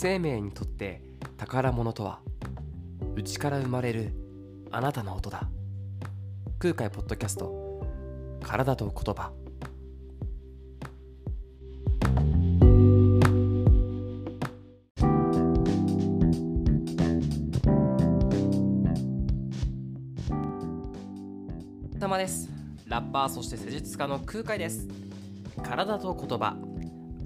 生命にとって宝物とは内から生まれるあなたの音だ。空海ポッドキャスト体と言葉。様です。ラッパーそして施術家の空海です。体と言葉。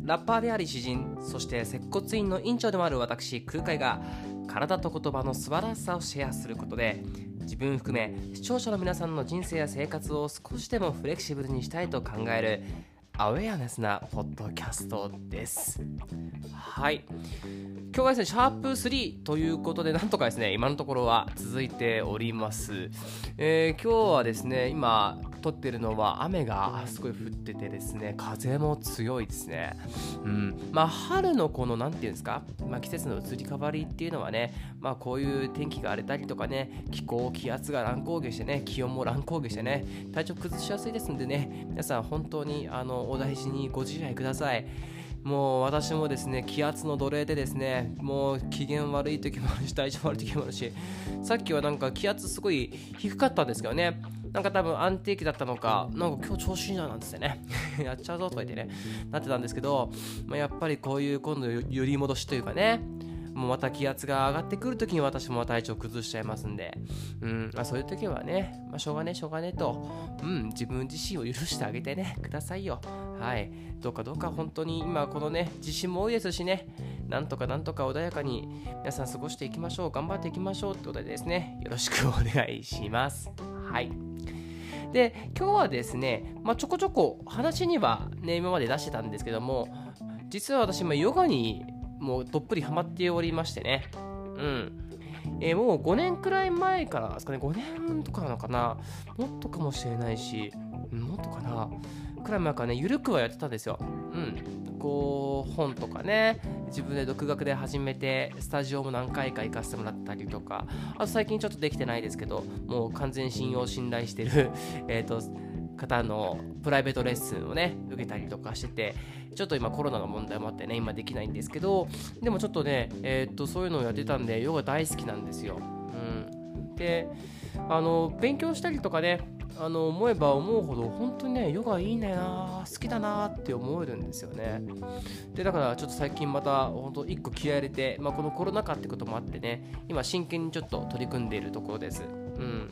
ラッパーであり詩人そして接骨院の院長でもある私空海が体と言葉の素晴らしさをシェアすることで自分含め視聴者の皆さんの人生や生活を少しでもフレキシブルにしたいと考えるアウェアネスなポッドキャストです。はい。今日はですね、シャープ3ということで、なんとかですね、今のところは続いております。えー、今日はですね、今、撮ってるのは雨がすごい降っててですね、風も強いですね。うん。まあ、春のこの、なんていうんですか、まあ、季節の移り変わりっていうのはね、まあ、こういう天気が荒れたりとかね、気候、気圧が乱高下してね、気温も乱高下してね、体調崩しやすいですんでね、皆さん本当にあのお大事にご自愛ください。もう私もですね気圧の奴隷でですねもう機嫌悪い時もあるし体調悪い時もあるしさっきはなんか気圧すごい低かったんですけどね。なんか多分安定期だったのかなんか今日調子いいななんつってね。やっちゃうぞとか言ってねなってたんですけど、まあ、やっぱりこういう今度揺り戻しというかね。もうまた気圧が上がってくるときに私も体調崩しちゃいますんで、うんまあ、そういう時はね、まあ、しょうがねしょうがねと、うん、自分自身を許してあげてねくださいよ。はい、どうかどうか本当に。今このね地震も多いですしね。なんとかなんとか穏やかに皆さん過ごしていきましょう。頑張っていきましょうってことでですねよろしくお願いします。はい。で今日はですね、まあ、ちょこちょこ話にはね今まで出してたんですけども実は私もヨガにもうどっぷりハマっておりましてね。うん。えー、もう5年くらい前からですかね。5年とかなのかな。もっとかもしれないし。もっとかな。くらい前からね、ゆるくはやってたんですよ。うん。こう、本とかね、自分で独学で始めて、スタジオも何回か行かせてもらったりとか、あと最近ちょっとできてないですけど、もう完全信用信頼してる、えっ、と、方のプライベートレッスンをね、受けたりとかしてて、ちょっと今コロナの問題もあってね、今できないんですけど、でもちょっとね、えっ、と、そういうのをやってたんで、ヨガ大好きなんですよ。うん。で、あの、勉強したりとかね、あの思えば思うほど本当にねヨガいいねな好きだなって思えるんですよねでだからちょっと最近また本当1個気合入れて、まあ、このコロナ禍ってこともあってね今真剣にちょっと取り組んでいるところですうん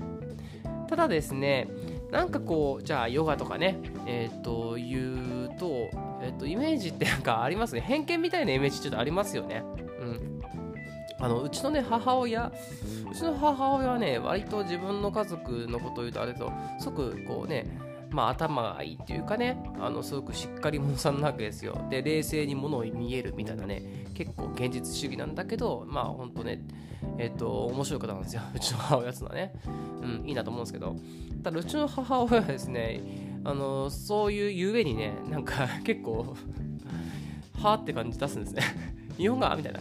ただですねなんかこうじゃあヨガとかねえっ、ー、と言うとえっ、ー、とイメージってなんかありますね。偏見みたいなイメージちょっとありますよね。うん。あのうちのね母親うちの母親はね割と自分の家族のことを言うとあれと即こうねまあ頭がいいっていうかねあのすごくしっかり者さんなわけですよ。で冷静に物を見えるみたいなね結構現実主義なんだけどまあほんとねえっ、と面白い方なんですよ。うちの母親ってのはね。うんいいなと思うんですけど。ただうちの母親はですねあのそういうゆえにねなんか 結構はあって感じ出すんですね。日本がみたいな。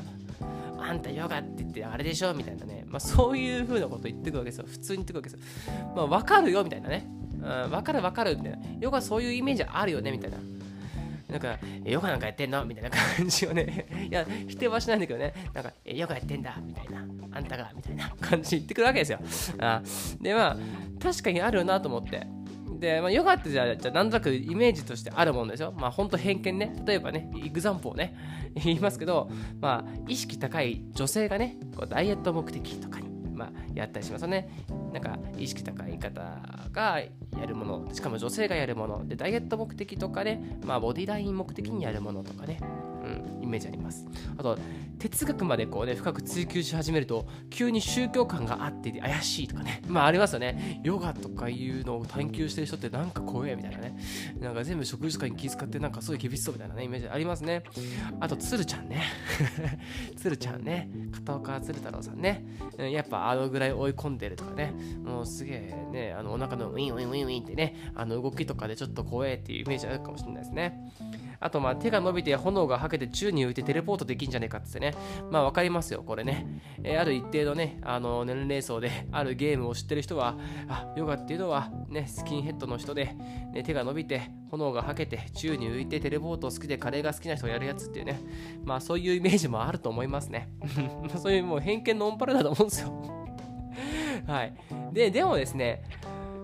あんたヨガって言ってあれでしょみたいなね、まあ、そういう風なこと言ってくわけですよ。普通に言ってくわけですよ。まあ、わかるよみたいなね。うん、わかるわかるみたいな。ヨガそういうイメージあるよねみたいな。なんか、ヨガなんかやってんの？みたいな感じをね、いや、否定はしないんだけどね、なんか、ヨガやってんだ？みたいな、あんたが？みたいな感じで言ってくるわけですよ。あで、まあ、確かにあるよなと思って。で、まあ、ヨガってじゃあ、じゃあなんとなくイメージとしてあるもんですよ。まあ、ほんと偏見ね。例えばね、エグザンプをね、言いますけど、まあ、意識高い女性がね、こうダイエット目的とかに、まあ、やったりしますよね。なんか、意識高い方がやるもの、しかも女性がやるもの、で、ダイエット目的とかね、まあ、ボディライン目的にやるものとかね、イメージあります。あと、哲学までこうね、深く追求し始めると、急に宗教感があって怪しいとかね、まあありますよね。ヨガとかいうのを探求してる人ってなんか怖えみたいなね。なんか全部食事とかに気遣ってなんかすごい厳しそうみたいなね、イメージありますね。あと、つるちゃんね。つるちゃんね。片岡鶴太郎さんね。やっぱあのぐらい追い込んでるとかね。もうすげえね、あのお腹のウィンウィンウィンウィンってね、あの動きとかでちょっと怖えっていうイメージあるかもしれないですね。あとまあ手が伸びて炎がはけて宙に浮いてテレポートできんじゃねえかっつってね。まあ分かりますよこれね、えー、ある一定のねあの年齢層で あるゲームを知ってる人はあヨガっていうのはねスキンヘッドの人で、ね、手が伸びて炎がはけて宙に浮いてテレポート好きでカレーが好きな人がやるやつっていうね。まあそういうイメージもあると思いますね。そういうもう偏見のオンパレだと思うんですよ。はい。ででもですね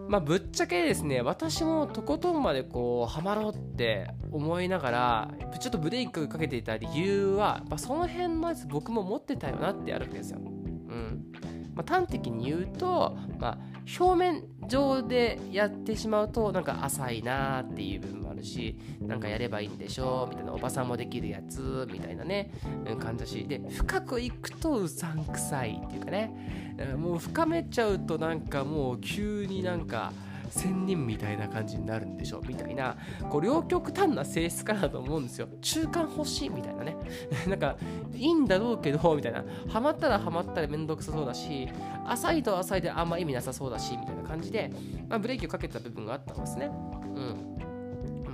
まあ、ぶっちゃけですね、私もとことんまでこう、ハマろうって思いながら、ちょっとブレイクかけていた理由は、まあその辺のやつ僕も持ってたよなってあるわけですよ。うん。まあ、端的に言うと、まあ、表面上でやってしまうとなんか浅いなーっていう部分あるしなんかやればいいんでしょみたいなおばさんもできるやつみたいなね感じだしで深くいくとうさんくさいっていうかねもう深めちゃうとなんかもう急になんか仙人みたいな感じになるんでしょみたいなこう両極端な性質かなと思うんですよ。中間欲しいみたいなね。なんかいいんだろうけどみたいな。ハマったらハマったらめんどくさそうだし浅いと浅いであんま意味なさそうだしみたいな感じで、まあ、ブレーキをかけた部分があったんですね。うん。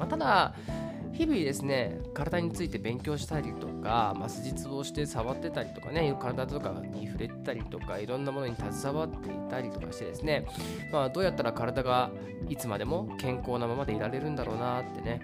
まあ、ただ日々ですね体について勉強したりとか、まあ、施術をして触ってたりとかね体とかに触れてたりとかいろんなものに携わっていたりとかしてですね、まあ、どうやったら体がいつまでも健康なままでいられるんだろうなってね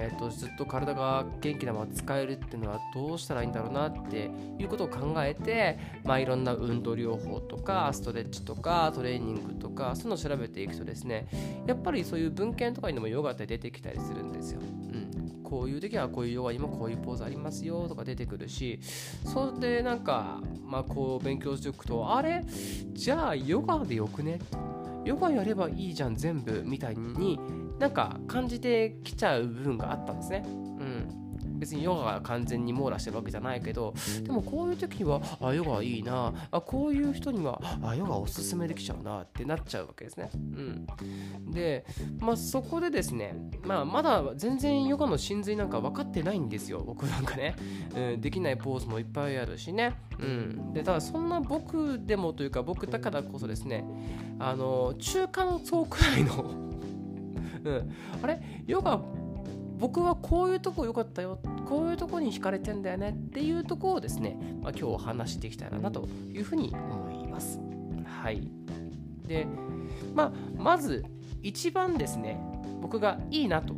えーと、ずっと体が元気なまま使えるっていうのはどうしたらいいんだろうなっていうことを考えて、まあ、いろんな運動療法とかストレッチとかトレーニングとかそういうのを調べていくとですねやっぱりそういう文献とかにもヨガって出てきたりするんですよ。うん。こういう時はこういうヨガにもこういうポーズありますよとか出てくるしそれでなんかまあこう勉強しておくとあれ？じゃあヨガでよくね？ヨガやればいいじゃん全部みたいになんか感じてきちゃう部分があったんですね。うん。別にヨガが完全に網羅してるわけじゃないけどでもこういう時はあヨガいいな。あこういう人にはあヨガおすすめできちゃうなってなっちゃうわけですね。うん、で、まあ、そこでですね、まあ、まだ全然ヨガの真髄なんか分かってないんですよ。僕なんかね、うん、できないポーズもいっぱいあるしね、うん、でただそんな僕でもというか僕だからこそですねあの中間層くらいのうん、あれ？ヨガ僕はこういうとこ良かったよ。こういうとこに惹かれてんだよね。っていうとこをですね、まあ、今日お話していきたいなというふうに思います。はい。で、まあ、まず一番ですね、僕がいいなと、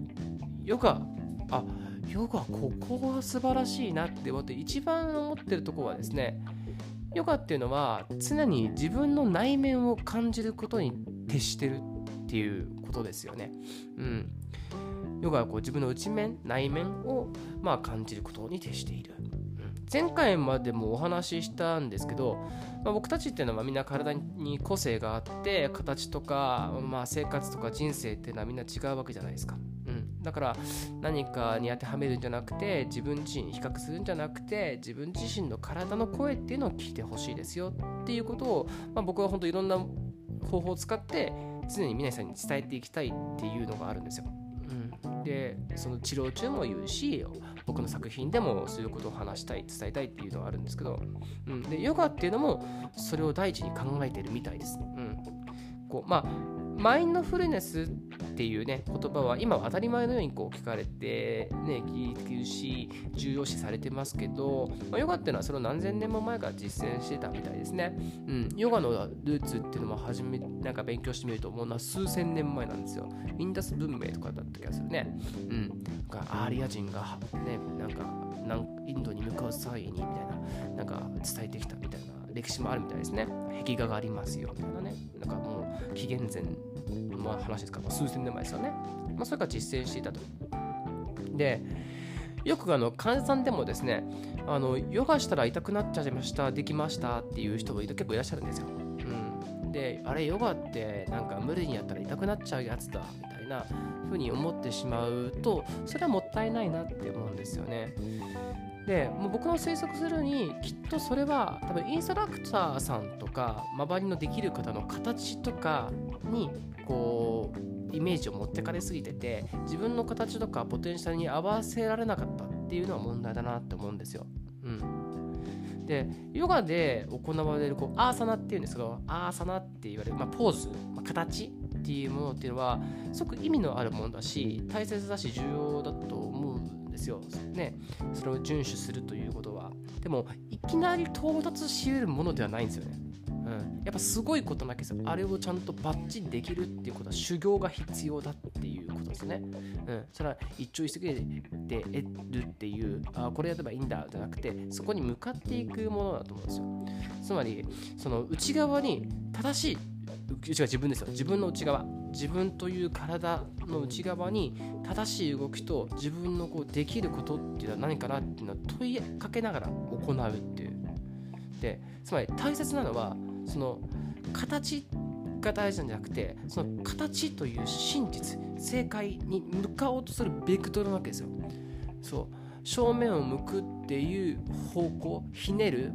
ヨガ、あ、ヨガここは素晴らしいなって思って一番思ってるとこはですね、ヨガっていうのは常に自分の内面を感じることに徹してるっていうことですよね。うん。ヨガはこう自分の内面内面をまあ感じることに徹している、前回までもお話ししたんですけど、まあ、僕たちっていうのはみんな体に個性があって形とか、まあ、生活とか人生っていうのはみんな違うわけじゃないですか、うん、だから何かに当てはめるんじゃなくて自分自身に比較するんじゃなくて自分自身の体の声っていうのを聞いてほしいですよっていうことを、まあ、僕は本当いろんな方法を使って常に皆さんに伝えていきたいっていうのがあるんですよ。うんでその治療中も言うし僕の作品でもそういうことを話したい伝えたいっていうのがあるんですけど、うん、でヨガっていうのもそれを第一に考えてるみたいです。うん、こうまあマインドフルネスっていうね言葉は今は当たり前のようにこう聞かれてね聞いてるし重要視されてますけど、まあ、ヨガっていうのはそれを何千年も前から実践してたみたいですね。うん、ヨガのルーツっていうのも初めなんか勉強してみると思うのは数千年前なんですよ。インダス文明とかだった気がするね。うん、なんかアーリア人がねなんかインドに向かう際にみたいななんか伝えてきたみたいな歴史もあるみたいですね。壁画がありますよみたいなね。なんかもう紀元前の話ですから、数千年前ですよね。まあ、それか実践していたと。で、よくあの患者さんでもですね、あのヨガしたら痛くなっちゃいました、できましたっていう人も結構いらっしゃるんですよ。うん、で、あれ、ヨガってなんか無理にやったら痛くなっちゃうやつだみたいな風に思ってしまうと、それはもったいないなって思うんですよね。でもう僕の推測するにきっとそれは多分インストラクターさんとか周りのできる方の形とかにこうイメージを持ってかれすぎてて自分の形とかポテンシャルに合わせられなかったっていうのは問題だなって思うんですよ。うん、でヨガで行われるこうアーサナっていうんですけどアーサナって言われる、まあ、ポーズ、まあ、形っていうものっていうのはすごく意味のあるものだし大切だし重要だと思うんですよ。ね、それを遵守するということは。でも、いきなり到達し得るものではないんですよね。うん、やっぱすごいことなわけですよ。あれをちゃんとバッチリできるっていうことは修行が必要だっていうことですね。うん、それは一朝一夕で得るっていうあこれやればいいんだじゃなくてそこに向かっていくものだと思うんですよ。つまりその内側に正しい内側自分ですよ。自分の内側。自分という体の内側に正しい動きと自分のこうできることっていうのは何かなっていうのを問いかけながら行うっていう。でつまり大切なのはその形が大事なんじゃなくてその形という真実正解に向かおうとするベクトルなわけですよ。そう。正面を向くっていう方向ひねる。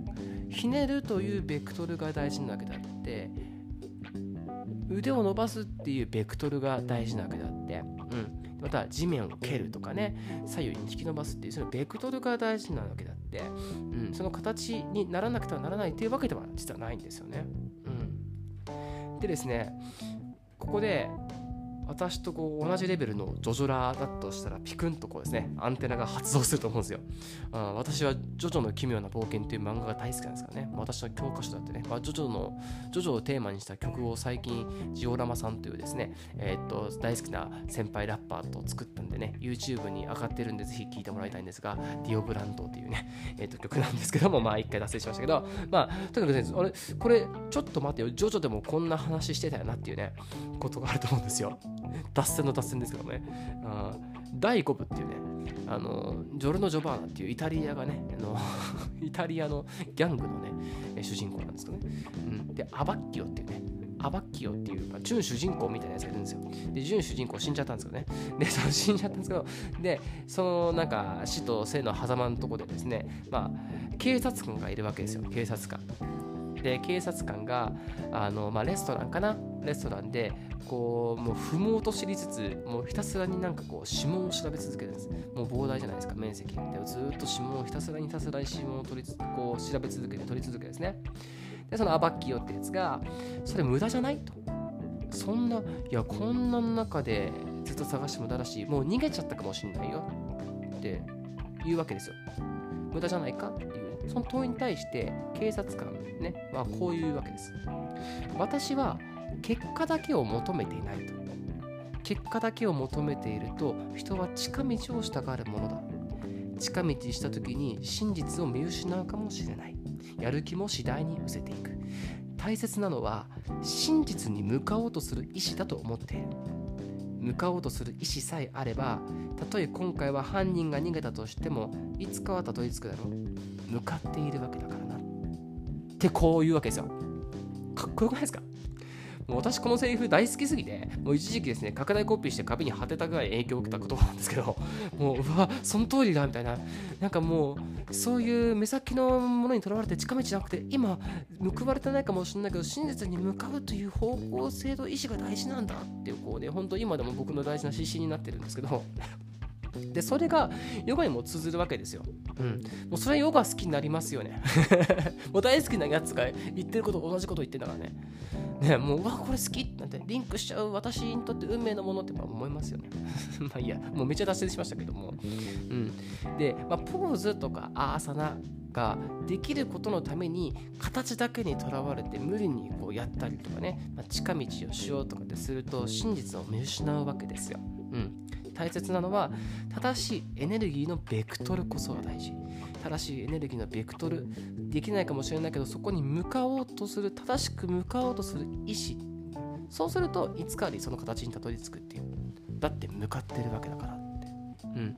ひねるというベクトルが大事なわけであって腕を伸ばすっていうベクトルが大事なわけであって、うん、また地面を蹴るとかね。左右に引き伸ばすっていうそのベクトルが大事なわけであって、うん、その形にならなくてはならないっていうわけでは実はないんですよね。うん、でですねここで私とこう同じレベルのジョジョラだとしたらピクンとこうですねアンテナが発動すると思うんですよ。あ私はジョジョの奇妙な冒険という漫画が大好きなんですからね、私の教科書だってね、まあ、ジョジョのジョジョをテーマにした曲を最近ジオラマさんというですね、えー、っと大好きな先輩ラッパーと作ったんでね YouTube に上がってるんでぜひ聴いてもらいたいんですがディオブランドっていうね、えー、っと曲なんですけどもまあ一回脱線しましたけどまあとにかくねあれこれちょっと待ってよジョジョでもこんな話してたよなっていうねことがあると思うんですよ。脱線の脱線ですけどね、あ第5部っていうね、あのジョルノ・ジョバーナっていうイタリアがね、あの イタリアのギャングのね、主人公なんですけどね、うん、で、アバッキオっていうね、アバッキオっていうか、準主人公みたいなやつがいるんですよ。で、準主人公死んじゃったんですけどね。で、その死んじゃったんですけど、で、そのなんか死と生の狭間のとこでですね、まあ、警察官がいるわけですよ、警察官。で警察官があの、まあ、レストランかな？レストランでこうもう不毛と知りつつもうひたすらになんかこう指紋を調べ続けるんです。もう膨大じゃないですか面積でずっと指紋をひたすらにひたすらに指紋を取りこう調べ続けて取り続けですね。でそのアバッキーオってやつがそれ無駄じゃない？と。そんないやこんな中でずっと探して無駄だしもう逃げちゃったかもしんないよって言うわけですよ。無駄じゃないかっていう。その問いに対して警察官ね、まあ、こういうわけです。私は結果だけを求めていないと。結果だけを求めていると人は近道を従うものだ。近道した時に真実を見失うかもしれない。やる気も次第に失せていく。大切なのは真実に向かおうとする意志だと思っている。向かおうとする意思さえあればたとえ今回は犯人が逃げたとしてもいつかはたどり着くだろう。向かっているわけだからな。ってこういうわけですよ。かっこよくないですか？もう私このセリフ大好きすぎて、もう一時期ですね、拡大コピーして壁に貼ってたぐらい影響を受けた言葉なんですけど、もう、うわ、その通りだみたいな、なんかもう、そういう目先のものにとらわれて近道じゃなくて、今、報われてないかもしれないけど、真実に向かうという方向性と意思が大事なんだっていう、こうね、本当今でも僕の大事な指針になってるんですけど、でそれがヨガにも通ずるわけですよ。うん。もうそれヨガ好きになりますよね。もう大好きなやつが言ってること同じこと言ってんだからね。ねもううわこれ好きなんてリンクしちゃう私にとって運命のものって思いますよね。まあいいやもうめっちゃ脱線しましたけども。うん。で、まあ、ポーズとかアーサナができることのために形だけにとらわれて無理にこうやったりとかね、まあ、近道をしようとかってすると真実を見失うわけですよ。うん。大切なのは正しいエネルギーのベクトルこそが大事。正しいエネルギーのベクトル。できないかもしれないけどそこに向かおうとする正しく向かおうとする意志。そうするといつかにその形にたどり着くっていう。だって向かってるわけだからって。うん。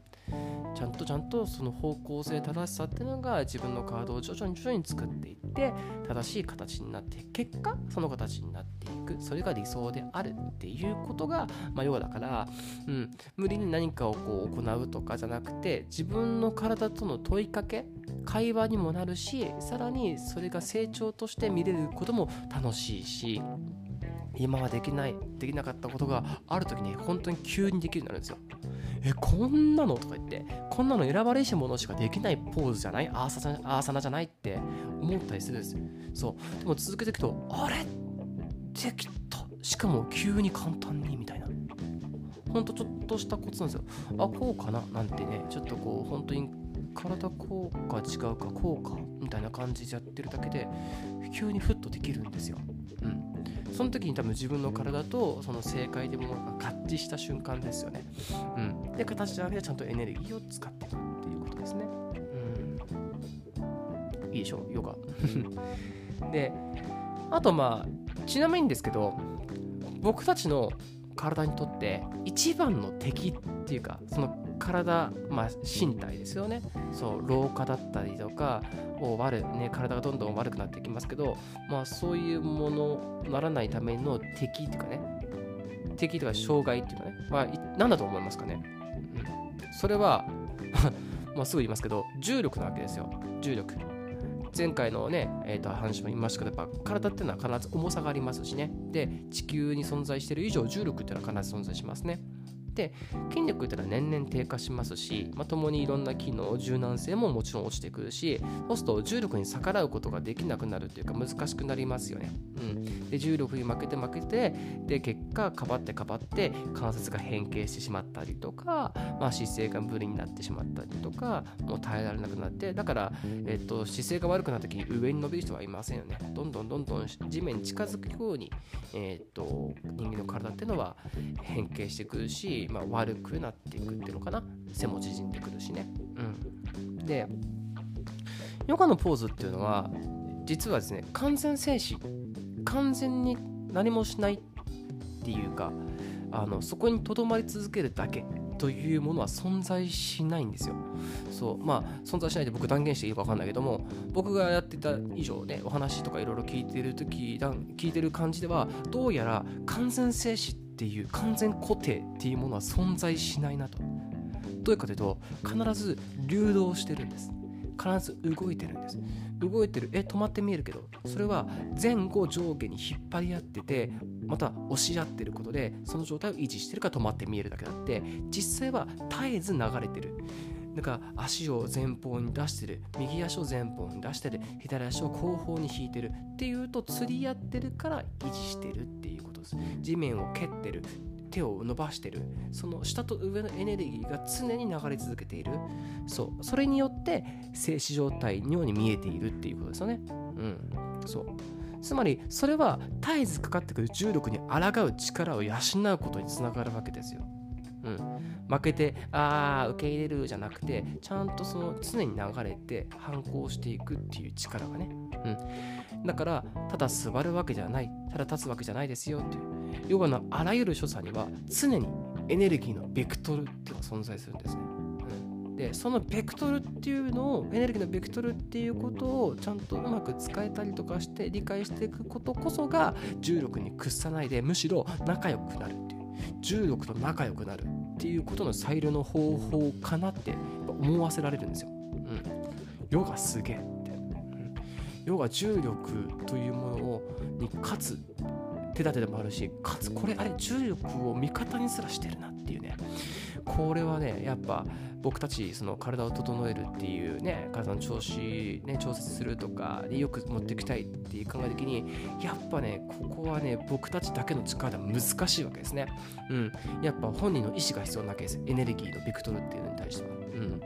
ちゃんとちゃんとその方向性正しさっていうのが自分のカードを徐々に徐々に作っていって正しい形になって結果その形になっていく。それが理想であるっていうことが、まあ、要だから、うん、無理に何かをこう行うとかじゃなくて自分の体との問いかけ会話にもなるしさらにそれが成長として見れることも楽しいし今はできないできなかったことがある時に本当に急にできるようになるんですよ。えこんなのとか言ってこんなの選ばれし者しかできないポーズじゃない？アーサアーサナじゃないって思ったりするんです。そう。でも続けていくとあれ？できた。しかも急に簡単にみたいな。ほんとちょっとしたコツなんですよ。あこうかな？なんてね。ちょっとこう本当に体こうか違うかこうかみたいな感じでやってるだけで急にフッとできるんですよ。うん、その時に多分自分の体とその正解でものが合致した瞬間ですよね。うん、で形であげてちゃんとエネルギーを使っていくっていうことですね。うん、いいでしょ？ヨガ。であとまあちなみにですけど僕たちの体にとって一番の敵っていうかその体、まあ、身体ですよね。そう老化だったりとかを悪、ね、体がどんどん悪くなってきますけど、まあ、そういうものならないための敵っていうかね。敵とか障害っていうかね、まあ、何だと思いますかね、うん、それは まあすぐ言いますけど重力なわけですよ。重力。前回のね、えー、と話も言いましたけど、やっぱ体っていうのは必ず重さがありますしね。で、地球に存在している以上、重力っていうのは必ず存在しますね。で筋力っていうのは年々低下しますし、まあ、共にいろんな機能柔軟性ももちろん落ちてくるしそうすると重力に逆らうことができなくなるというか難しくなりますよね、うん、で重力に負けて負けてで結果かばってかばって関節が変形してしまったりとか、まあ、姿勢が無理になってしまったりとかもう耐えられなくなってだから、えっと、姿勢が悪くなった時に上に伸びる人はいませんよね。どんどんどんどん地面に近づくように、えっと人間の体っていうのは変形してくるしまあ、悪くなっていくっていうのかな背も縮んでくるしね。うん、でヨガのポーズっていうのは実はですね完全静止完全に何もしないっていうかあのそこにとどまり続けるだけというものは存在しないんですよ。そうまあ存在しないで僕断言していいか分かんないけども僕がやってた以上ねお話とかいろいろ聞いてる時聞いてる感じではどうやら完全静止っていう完全固定っていうものは存在しないなと。どういうかというと必ず流動してるんです。必ず動いてるんです。動いてる、え、止まって見えるけど、それは前後上下に引っ張り合ってて、また押し合ってることで、その状態を維持してるか止まって見えるだけだって、実際は絶えず流れてる。だか足を前方に出してる右足を前方に出してる左足を後方に引いてるっていうと釣り合ってるから維持してるっていうことです。地面を蹴ってる手を伸ばしてる。その下と上のエネルギーが常に流れ続けている。そう。それによって静止状態のように見えているっていうことですよね。うん。そう。つまりそれは絶えずかかってくる重力に抗う力を養うことにつながるわけですよ。うん、負けてああ受け入れるじゃなくてちゃんとその常に流れて反抗していくっていう力がね、うん、だからただ座るわけじゃない。ただ立つわけじゃないですよっていう。ヨガのあらゆる所作には常にエネルギーのベクトルっていうのが存在するんですね、うん、でそのベクトルっていうのをエネルギーのベクトルっていうことをちゃんとうまく使えたりとかして理解していくことこそが重力に屈さないでむしろ仲良くなるっていう。重力と仲良くなる。っていうことの最良の方法かなって思わせられるんですよ。うん、ヨガすげえって、うん、ヨガ重力というものをに勝つ手立てでもあるしかつこれあれ重力を味方にすらしてるなっていうね。これはねやっぱ僕たちその体を整えるっていうね体の調子、ね、調節するとかによく持っていきたいっていう考え的にやっぱねここはね僕たちだけの力では難しいわけですね。うん。やっぱ本人の意思が必要なわけです。エネルギーのベクトルっていうのに対しては。うん。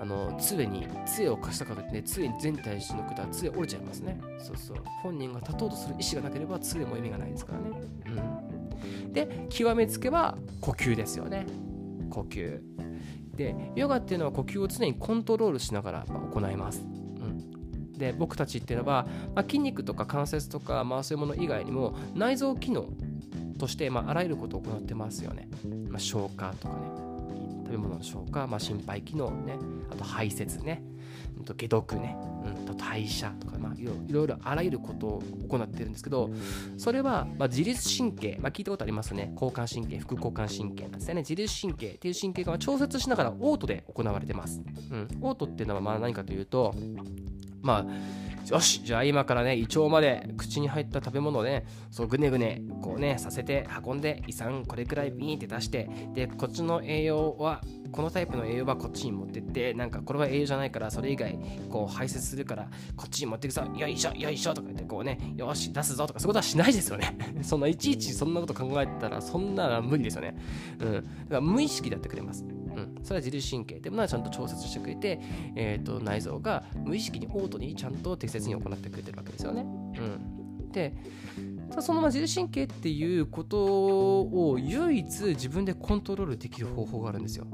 あの杖に杖を貸したからってね杖に全体しのくたら杖折れちゃいますね。そうそう。本人が立とうとする意思がなければ杖も意味がないですからね。うん。で極めつけは呼吸ですよね。呼吸。でヨガっていうのは呼吸を常にコントロールしながら行います、うん、で僕たちっていうのは、まあ、筋肉とか関節とか、まあ、そういうもの以外にも内臓機能として、まあ、あらゆることを行ってますよね、まあ、消化とかね。食べ物の消化、まあ、心肺機能ね。あと排泄ね。と解毒ね、うん、と代謝とか、まあ、いろいろあらゆることを行ってるんですけどそれは、まあ、自律神経、まあ、聞いたことありますね。交感神経副交感神経なんですよね。自律神経っていう神経が調節しながらオートで行われてます、うん、オートっていうのはまあ何かというとまあよしじゃあ今からね胃腸まで口に入った食べ物をねそうぐねぐねこうねさせて運んで胃酸これくらいビーンって出してでこっちの栄養はこのタイプの栄養はこっちに持ってってなんかこれは栄養じゃないからそれ以外こう排泄するからこっちに持ってくさよいしょよいしょとか言ってこうねよし出すぞとかそういうことはしないですよね。そんないちいちそんなこと考えてたらそんなのは無理ですよね。うん。だから無意識でやってくれます。うん、それは自律神経っていうものはちゃんと調節してくれて、えーと、内臓が無意識にオートにちゃんと適切に行ってくれてるわけですよね。うん、でその自律神経っていうことを唯一自分でコントロールできる方法があるんですよ。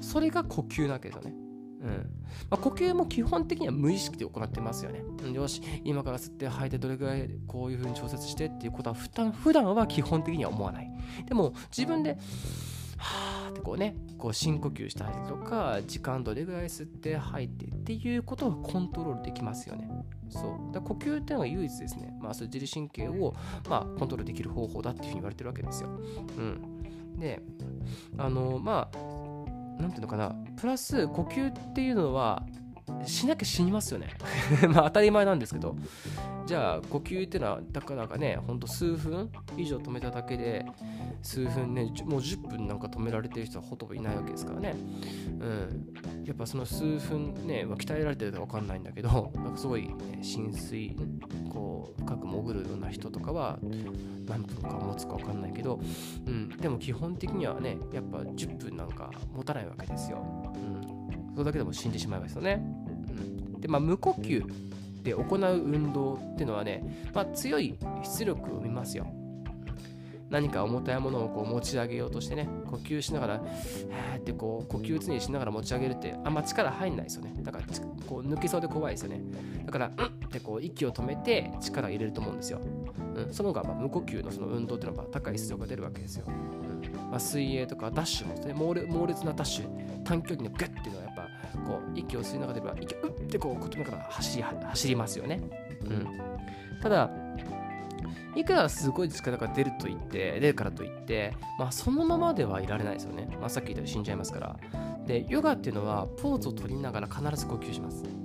それが呼吸なわけですよね。うんまあ、呼吸も基本的には無意識で行ってますよね。よし、今から吸って吐いてどれぐらいこういうふうに調節してっていうことは普段普段は基本的には思わない。でも自分ではーってこうね、こう深呼吸したりとか、時間どれぐらい吸って吐いてっていうことはコントロールできますよね。そうだ呼吸っていうのが唯一ですね、まあ、そう自律神経を、まあ、コントロールできる方法だっていうふうに言われてるわけですよ。うん、で、あの、まあ、なんていうのかな、プラス呼吸っていうのは、しなきゃ死にますよね。まあ当たり前なんですけど。じゃあ呼吸っていうのはだからかねほんと数分以上止めただけで数分ねもう10分なんか止められてる人はほとんどいないわけですからね。うん。やっぱその数分ね、まあ、鍛えられてるか分かんないんだけどなんかすごい、ね、浸水こう深く潜るような人とかは何分か持つか分かんないけど、うん、でも基本的にはねやっぱ10分なんか持たないわけですよ、うん、それだけでも死んでしまいますよね、うん、でまあ無呼吸で行う運動っていうのはね、まあ、強い出力を生みますよ。何か重たいものをこう持ち上げようとしてね、呼吸しながら、へーってこう呼吸常にしながら持ち上げるってあんま力入んないですよね。だからこう抜けそうで怖いですよね。だから、うんってこう息を止めて力入れると思うんですよ。うん、その方がま無呼吸のその運動っていうのが高い出力が出るわけですよ。うんまあ、水泳とかダッシュもですね猛烈なダッシュ、短距離のグッっていうのはやっぱこう息を吸いながら息をうってこう言葉から走り走りますよね。うん、ただいくらすごい力が出ると言って出るからといって、まあ、そのままではいられないですよね。まあ、さっき言ったように死んじゃいますから。でヨガっていうのはポーズを取りながら必ず呼吸します。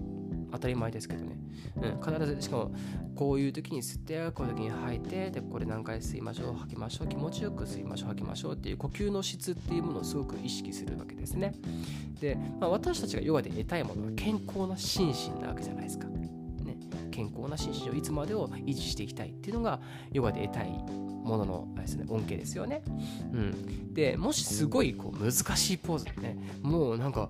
当たり前ですけどね。うん、必ずしかもこういう時に吸ってこういう時に吐いてでこれ何回吸いましょう吐きましょう気持ちよく吸いましょう吐きましょうっていう呼吸の質っていうものをすごく意識するわけですね。で、まあ、私たちがヨガで得たいものは健康な心身なわけじゃないですか、ね、健康な心身をいつまでを維持していきたいっていうのがヨガで得たいもののです、ね、恩恵ですよね、うん、でもしすごいこう難しいポーズでねもうなんか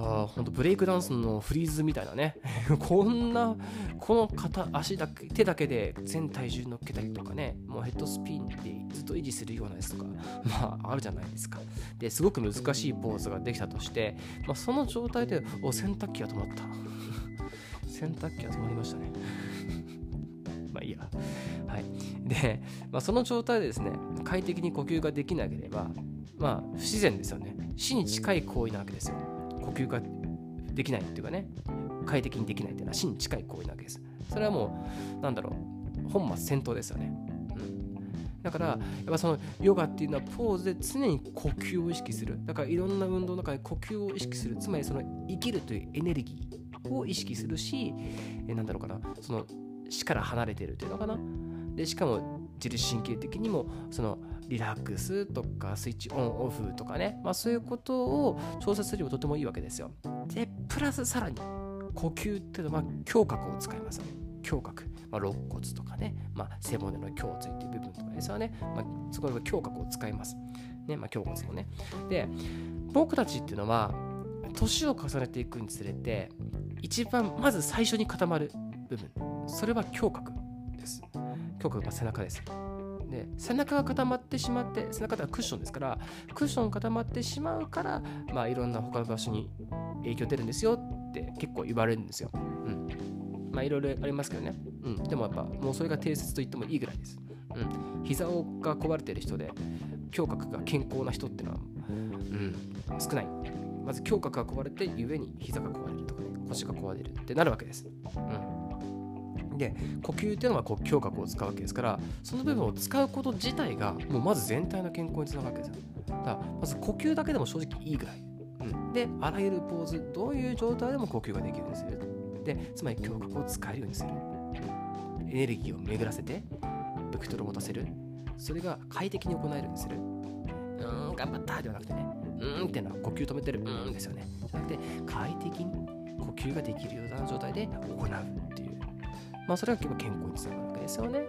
あ本当ブレイクダンスのフリーズみたいなね。こんなこの肩足だけ手だけで全体重乗っけたりとかね。もうヘッドスピンでずっと維持するようなやつとか まああるじゃないですか。ですごく難しいポーズができたとして、まあ、その状態でお洗濯機が止まった。洗濯機が止まりましたね。まあいいや。はい。で、まあ、その状態でですね快適に呼吸ができなければまあ不自然ですよね。死に近い行為なわけですよ。呼吸ができないっていうかね快適にできないっていうのは死に近い行為なわけです。それはもうなんだろう本末転倒ですよね、うん、だからやっぱそのヨガっていうのはポーズで常に呼吸を意識する。だからいろんな運動の中で呼吸を意識する。つまりその生きるというエネルギーを意識するしえなんだろうかな。その死から離れてるっていうのかな。でしかも自律神経的にもそのリラックスとかスイッチオンオフとかね、まあ、そういうことを調節するにもとてもいいわけですよ。で、プラスさらに呼吸っていうのは胸郭を使いますよね。胸郭。まあ、肋骨とかね、まあ、背骨の胸椎っていう部分とかですよね。まあ、そこで胸郭を使います。ね、まあ、胸骨もね。で、僕たちっていうのは、年を重ねていくにつれて、一番まず最初に固まる部分、それは胸郭です。胸郭が背中です。で背中が固まってしまって背中ではクッションですからクッション固まってしまうからまあいろんな他の場所に影響出るんですよって結構言われるんですよ。うん。まあいろいろありますけどね。うん。でもやっぱもうそれが定説と言ってもいいぐらいです。うん。膝が壊れてる人で胸郭が健康な人ってのは、うん、少ない。まず胸郭が壊れてゆえに膝が壊れるとかね腰が壊れるってなるわけです。うん。で呼吸っていうのはこう胸郭を使うわけですからその部分を使うこと自体がもうまず全体の健康につながるわけですよ。だからまず呼吸だけでも正直いいぐらい、うん、であらゆるポーズどういう状態でも呼吸ができるようにする。でつまり胸郭を使えるようにする。エネルギーを巡らせてベクトルを持たせる。それが快適に行えるようにする。うん頑張ったではなくてね。うんっていうのは呼吸止めてるうんですよね。じゃなくて快適に呼吸ができるような状態で行うっていう。まあそれが結構健康につながるわけですよね。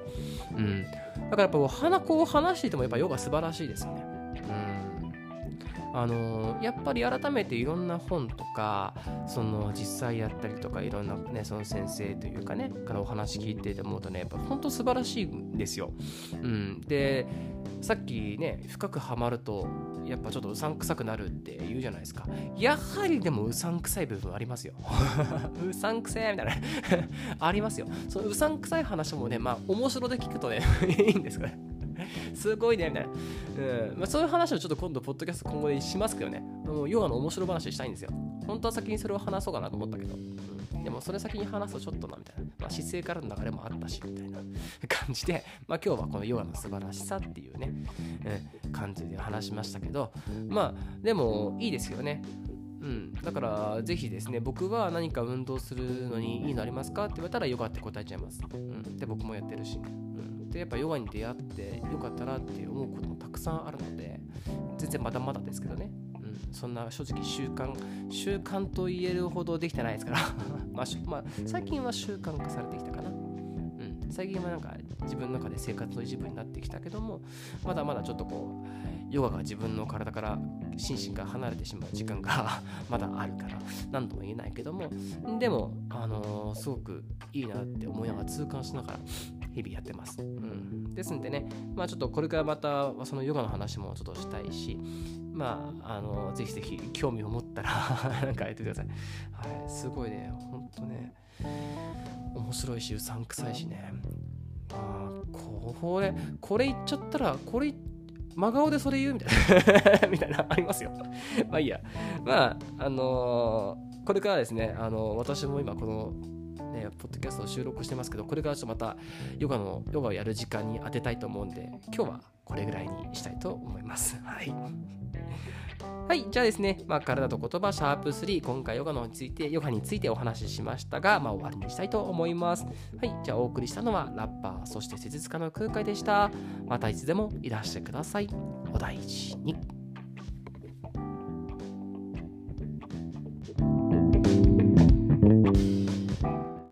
うん。だからやっぱ鼻こう話していてもやっぱヨガ素晴らしいですよねあのやっぱり改めていろんな本とかその実際やったりとかいろんなねその先生というかねからお話聞いてて思うとねやっぱ本当素晴らしいんですよ。うん、でさっきね深くはまるとやっぱちょっとうさんくさくなるって言うじゃないですか。やはりでもうさんくさい部分ありますよ。うさんくせえみたいな。ありますよ。そのうさんくさい話もねまあ面白で聞くとね いいんですかね。すごいね、みたいな。うん。まあ、そういう話をちょっと今度、ポッドキャスト今後でしますけどね。もうヨガの面白話したいんですよ。本当は先にそれを話そうかなと思ったけど。うん、でもそれ先に話すとちょっとな、みたいな。まあ、姿勢からの流れもあったし、みたいな感じで、まあ今日はこのヨガの素晴らしさっていうね、うん、感じで話しましたけど、まあでもいいですよね。うん、だからぜひですね僕は何か運動するのにいいのありますか？って言われたらヨガって答えちゃいます、うん、で僕もやってるし、うん。でやっぱヨガに出会ってよかったなって思うこともたくさんあるので全然まだまだですけどね、うん、そんな正直習慣習慣と言えるほどできてないですから。まあ、まあ、最近は習慣化されてきたかな、うん、最近はなんか自分の中で生活の一部になってきたけどもまだまだちょっとこうヨガが自分の体から心身が離れてしまう時間が まだあるから何とも言えないけども。でも、あのー、すごくいいなって思いながら痛感しながら日々やってます。うん、ですんでね、まあちょっとこれからまたそのヨガの話もちょっとしたいし、まあ、あの、ぜひぜひ興味を持ったら なんかやってください。はい、すごいね、ほんとね、面白いし、うさんくさいしね。あこれ、これ言っちゃったら、これ真顔でそれ言うみたいな みたいな、ありますよ。まあいいや。まあ、あのー、これからですね、あのー、私も今このね、ポッドキャストを収録してますけど、これからちょっとまたヨガの、ヨガをやる時間に当てたいと思うんで、今日はこれぐらいにしたいと思います。はい。はい、じゃあですね、まあ、体と言葉シャープ3、今回ヨガのについて、ヨガについてお話ししましたが、まあ、終わりにしたいと思います。はい、じゃあお送りしたのはラッパー、そして施術家の空海でした。またいつでもいらしてください。お大事に。